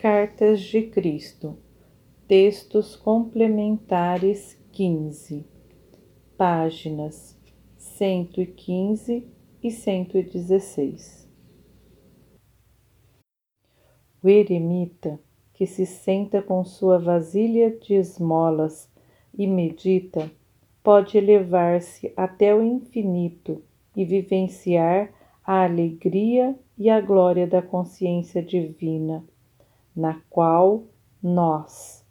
Cartas de Cristo, textos complementares 15, páginas 115 e 116. O eremita que se senta com sua vasilha de esmolas e medita pode elevar-se até o infinito e vivenciar a alegria e a glória da consciência divina, na qual nós,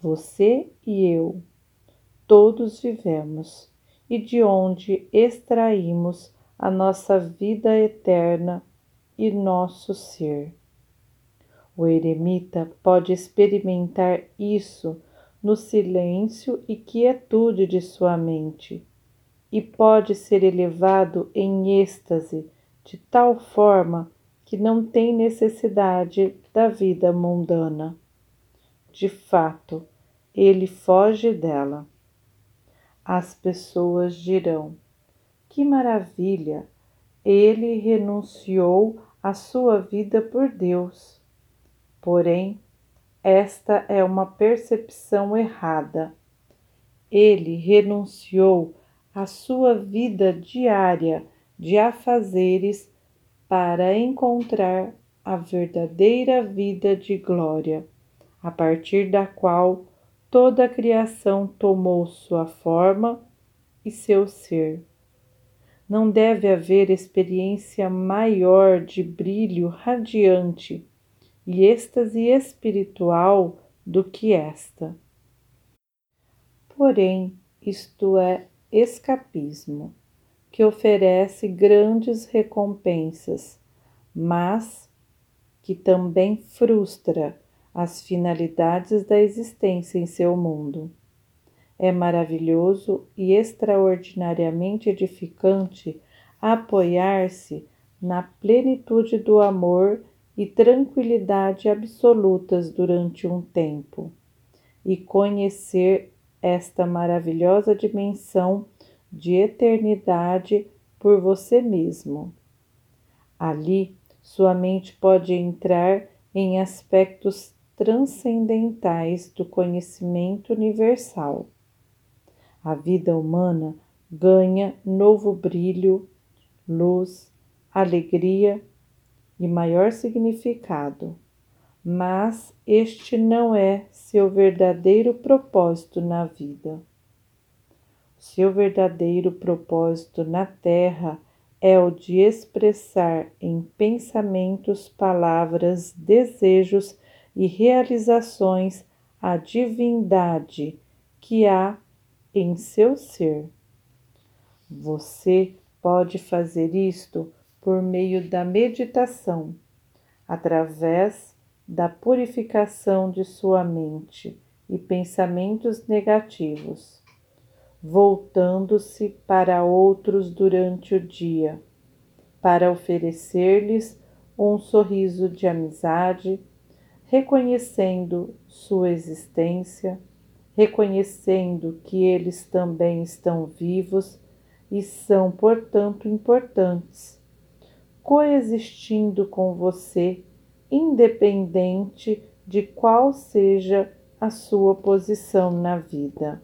você e eu, todos vivemos e de onde extraímos a nossa vida eterna e nosso ser. O eremita pode experimentar isso no silêncio e quietude de sua mente, e pode ser elevado em êxtase de tal forma que não tem necessidade da vida mundana. De fato, ele foge dela. As pessoas dirão: Que maravilha! Ele renunciou à sua vida por Deus. Porém, esta é uma percepção errada. Ele renunciou à sua vida diária de afazeres para encontrar a verdadeira vida de glória, a partir da qual toda a criação tomou sua forma e seu ser. Não deve haver experiência maior de brilho radiante e êxtase espiritual do que esta. Porém, isto é escapismo, que oferece grandes recompensas, mas que também frustra as finalidades da existência em seu mundo. É maravilhoso e extraordinariamente edificante apoiar-se na plenitude do amor e tranquilidade absolutas durante um tempo, e conhecer esta maravilhosa dimensão de eternidade por você mesmo. Ali, sua mente pode entrar em aspectos transcendentais do conhecimento universal. A vida humana ganha novo brilho, luz, alegria e maior significado, mas este não é seu verdadeiro propósito na vida. Seu verdadeiro propósito na Terra é o de expressar em pensamentos, palavras, desejos e realizações a divindade que há em seu ser. Você pode fazer isto por meio da meditação, através da purificação de sua mente e pensamentos negativos, voltando-se para outros durante o dia, para oferecer-lhes um sorriso de amizade, reconhecendo sua existência, reconhecendo que eles também estão vivos e são, portanto, importantes coexistindo com você, independente de qual seja a sua posição na vida.